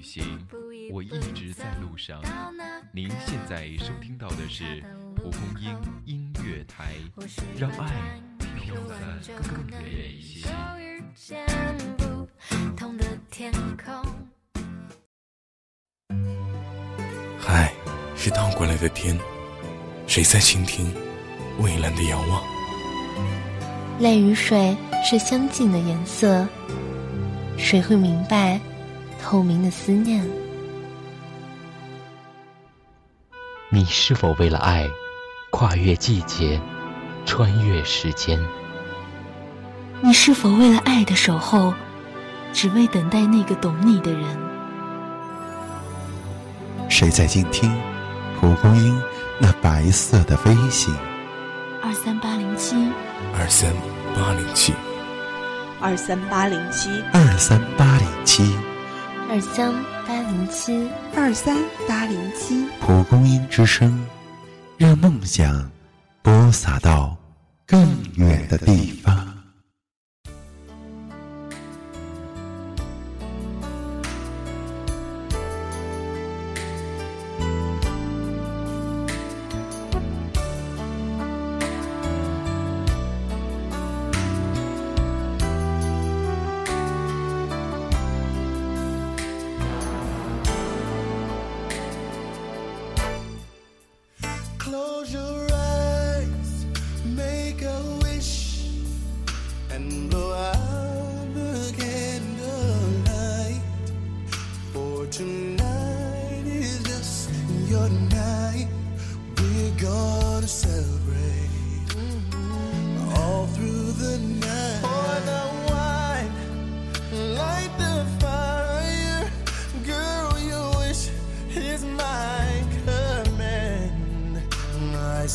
旅行，我一直在路上。您现在收听到的是蒲公英音乐台，让爱飘得更远一些。海是倒过来的天，谁在倾听蔚蓝的遥望？泪与水是相近的颜色，谁会明白？透明的思念，你是否为了爱，跨越季节，穿越时间？你是否为了爱的守候，只为等待那个懂你的人？谁在静听蒲公英那白色的飞行？二三八零七，二三八零七，二三八零七，二三八零七。二三八零七，二三八零七，蒲公英之声，让梦想播撒到更远的地方。close your eyes.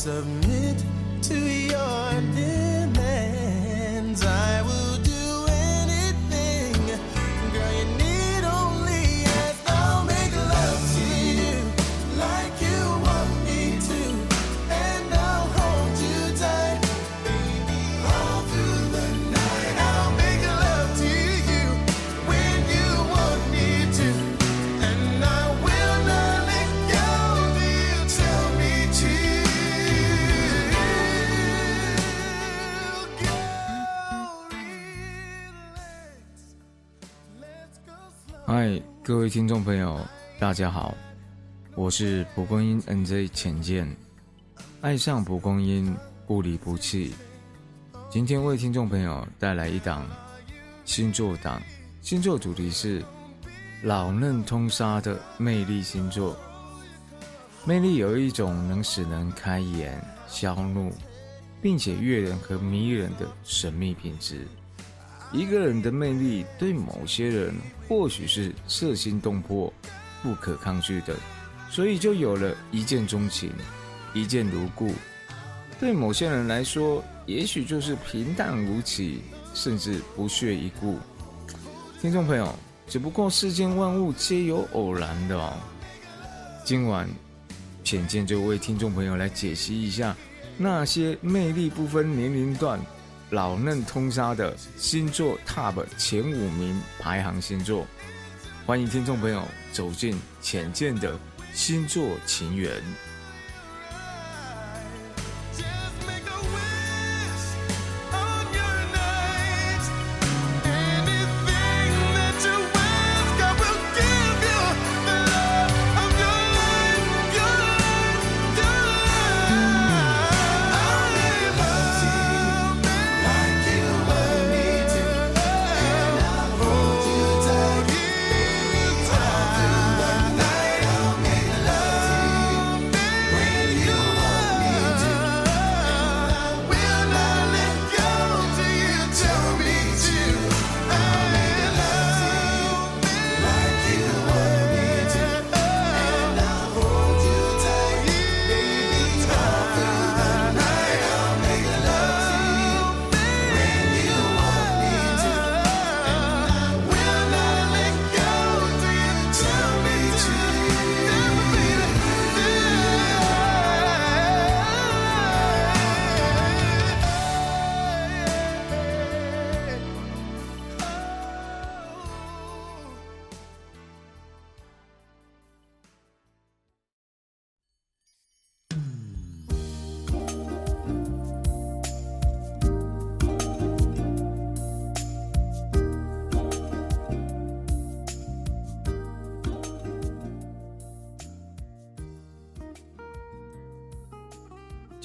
Submit to your 嗨，各位听众朋友，大家好，我是蒲公英 NJ 浅见，爱上蒲公英，不离不弃。今天为听众朋友带来一档星座档，星座主题是老嫩通杀的魅力星座。魅力有一种能使人开眼消怒，并且悦人和迷人的神秘品质。一个人的魅力对某些人或许是摄心动魄、不可抗拒的，所以就有了一见钟情、一见如故。对某些人来说，也许就是平淡无奇，甚至不屑一顾。听众朋友，只不过世间万物皆有偶然的哦。今晚浅见就为听众朋友来解析一下那些魅力不分年龄段。老嫩通杀的星座 TOP 前五名排行星座，欢迎听众朋友走进浅见的星座情缘。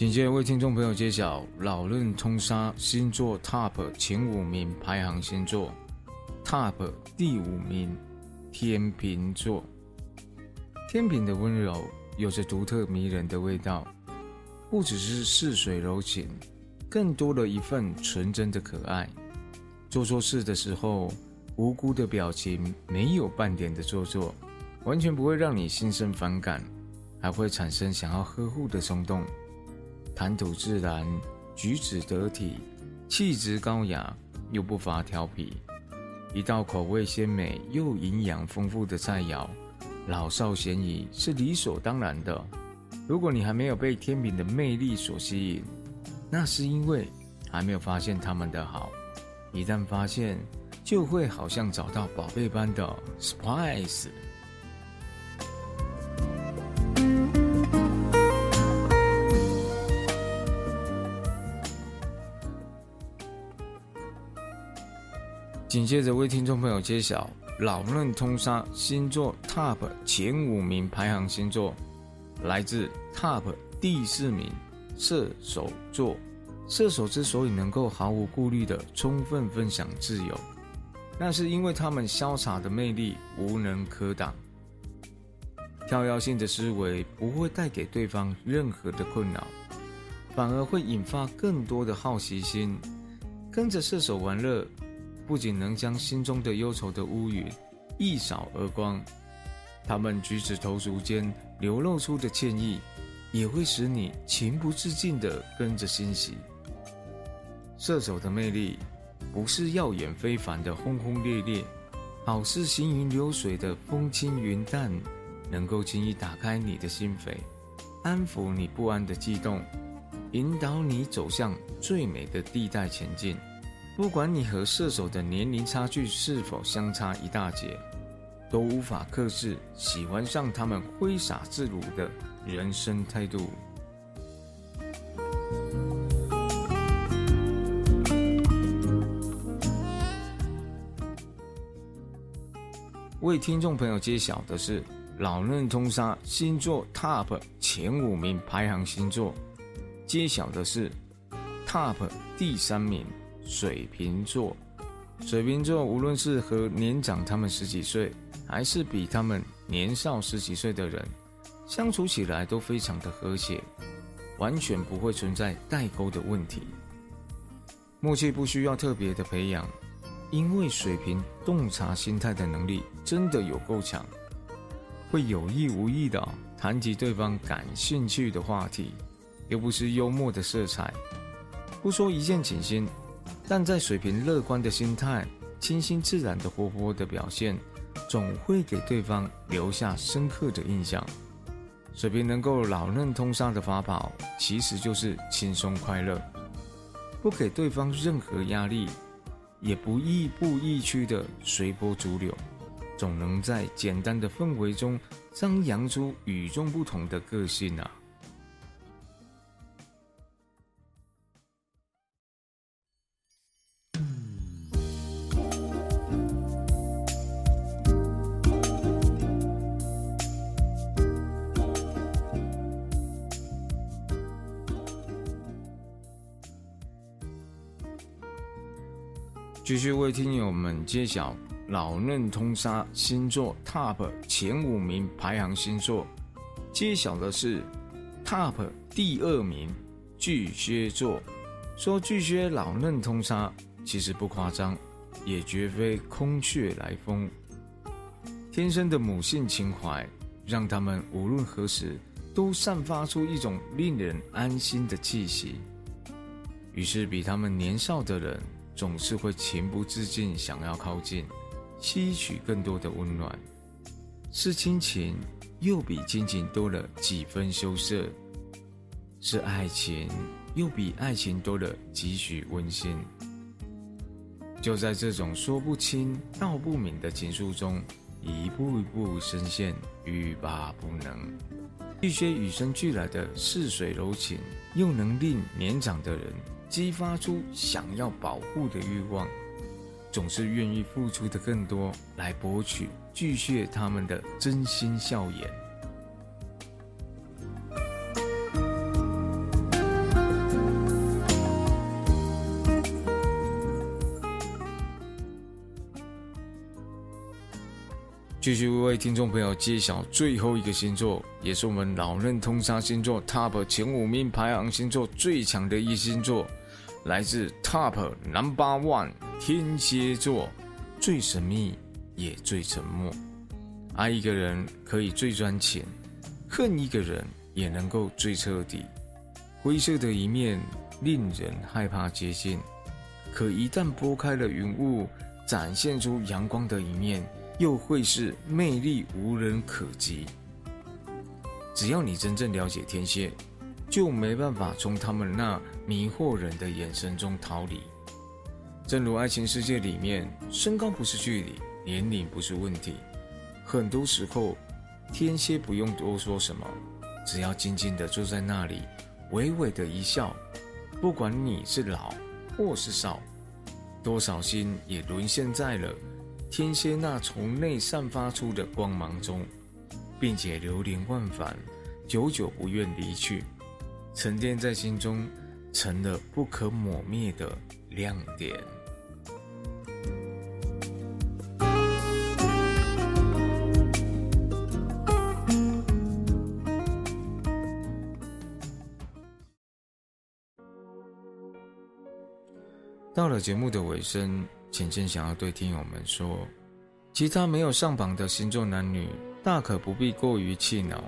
紧接着为听众朋友揭晓老任通杀星座 TOP 前五名排行星座，TOP 第五名天秤座。天平的温柔有着独特迷人的味道，不只是似水柔情，更多了一份纯真的可爱。做错事的时候，无辜的表情没有半点的做作，完全不会让你心生反感，还会产生想要呵护的冲动。谈吐自然，举止得体，气质高雅，又不乏调皮。一道口味鲜美又营养丰富的菜肴，老少咸宜是理所当然的。如果你还没有被天平的魅力所吸引，那是因为还没有发现他们的好。一旦发现，就会好像找到宝贝般的 surprise。紧接着为听众朋友揭晓老任通杀星座 TOP 前五名排行星座，来自 TOP 第四名射手座。射手之所以能够毫无顾虑地充分分享自由，那是因为他们潇洒的魅力无人可挡，跳跃性的思维不会带给对方任何的困扰，反而会引发更多的好奇心。跟着射手玩乐，不仅能将心中的忧愁的乌云一扫而光，他们举止投足间流露出的歉意，也会使你情不自禁地跟着欣喜。射手的魅力，不是耀眼非凡的轰轰烈烈，好似行云流水的风轻云淡，能够轻易打开你的心扉，安抚你不安的悸动，引导你走向最美的地带前进。不管你和射手的年龄差距是否相差一大截，都无法克制喜欢上他们挥洒自如的人生态度。为听众朋友揭晓的是老任通杀星座 TOP 前五名排行星座，揭晓的是 TOP 第三名水瓶座。水瓶座无论是和年长他们十几岁，还是比他们年少十几岁的人，相处起来都非常的和谐，完全不会存在代沟的问题。默契不需要特别的培养。因为水瓶洞察心态的能力真的有够强，会有意无意的谈及对方感兴趣的话题，又不失幽默的色彩。不说一见倾心，但在水瓶乐观的心态、清新自然的活泼的表现，总会给对方留下深刻的印象。水瓶能够老嫩通杀的法宝，其实就是轻松快乐，不给对方任何压力。也不亦步亦趋的随波逐流，总能在简单的氛围中张扬出与众不同的个性啊！继续为听友们揭晓老嫩通杀星座 TOP 前五名排行星座，揭晓的是 TOP 第二名巨蟹座。说巨蟹老嫩通杀，其实不夸张，也绝非空穴来风。天生的母性情怀，让他们无论何时都散发出一种令人安心的气息。于是，比他们年少的人。总是会情不自禁想要靠近，吸取更多的温暖。是亲情，又比亲情多了几分羞涩；是爱情，又比爱情多了几许温馨。就在这种说不清道不明的情愫中，一步一步深陷，欲罢不能。一些与生俱来的似水柔情，又能令年长的人。激发出想要保护的欲望总是愿意付出的更多来博取巨蟹他们的真心笑颜。继续为听众朋友揭晓最后一个星座也是我们老任通杀星座 top 前五名排行星座最强的一星座。来自 TOP Number One 天蝎座，最神秘也最沉默。爱一个人可以最专情，恨一个人也能够最彻底。灰色的一面令人害怕接近，可一旦拨开了云雾，展现出阳光的一面。又会是魅力无人可及。只要你真正了解天蝎，就没办法从他们那迷惑人的眼神中逃离。正如爱情世界里面，身高不是距离，年龄不是问题。很多时候，天蝎不用多说什么，只要静静的坐在那里，微微的一笑，不管你是老或是少，多少心也沦陷在了。天蝎那从内散发出的光芒中，并且流连忘返，久久不愿离去，沉淀在心中，成了不可磨灭的亮点。到了节目的尾声。浅浅想要对听友们说，其他没有上榜的星座男女，大可不必过于气恼。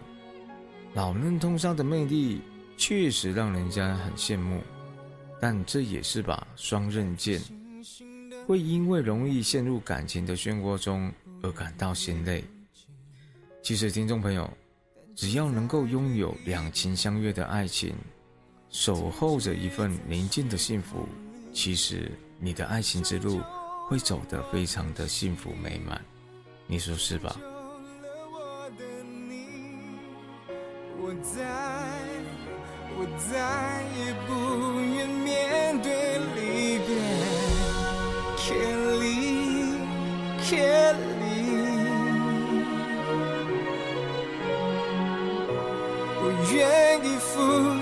老嫩通杀的魅力确实让人家很羡慕，但这也是把双刃剑，会因为容易陷入感情的漩涡中而感到心累。其实，听众朋友，只要能够拥有两情相悦的爱情，守候着一份宁静的幸福，其实。你的爱情之路会走得非常的幸福美满，你说是吧？我再也不愿面对离别，Kelly，Kelly，我愿意付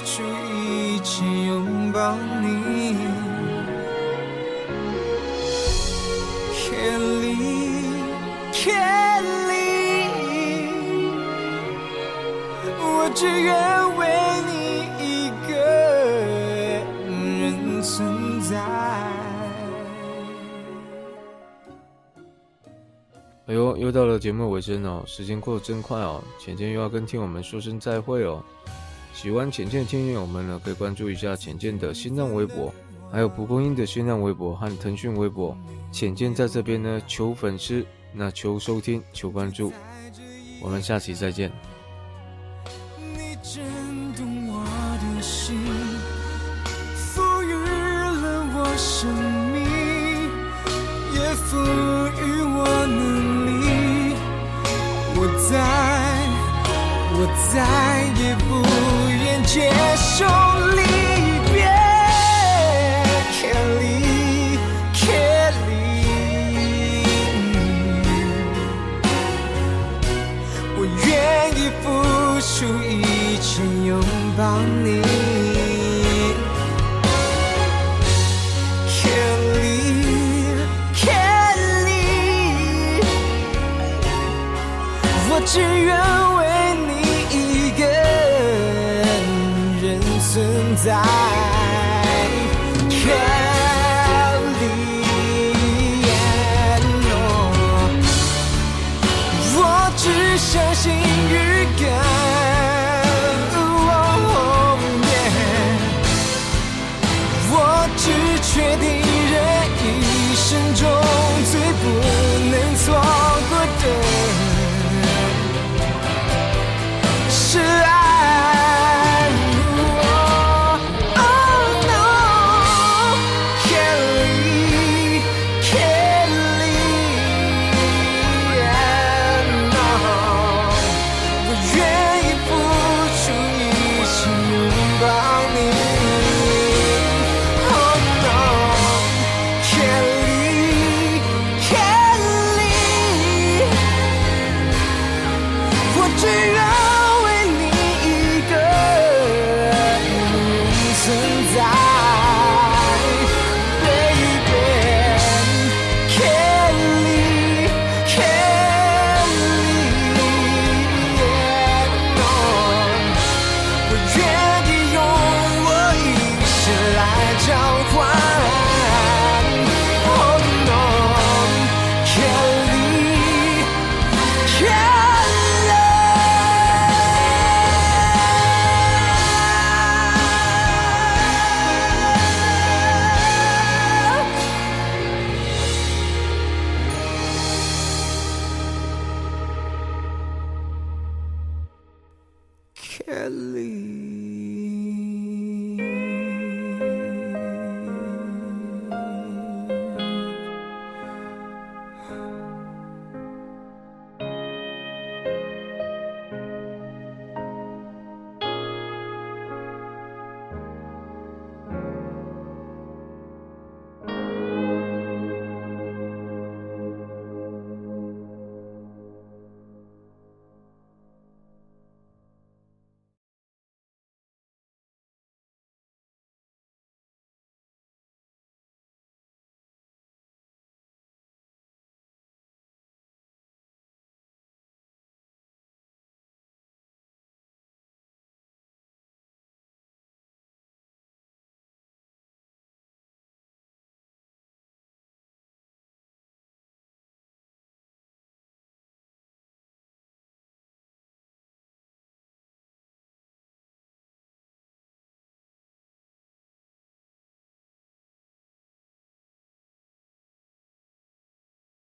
出一切拥抱你。Kelly，Kelly，我只愿哎呦，又到了节目尾声哦，时间过得真快哦，浅浅又要跟听友们说声再会哦。喜欢浅浅的听友们呢，可以关注一下浅浅的新浪微博。还有蒲公英的新浪微博和腾讯微博，浅见在这边呢，求粉丝，那求收听，求关注，我们下期再见。你震动我的心，赋予了我生命，也赋予我能。我再，我再也不愿接受离别。Kelly Kelly，我愿意付出一切拥抱你。相信。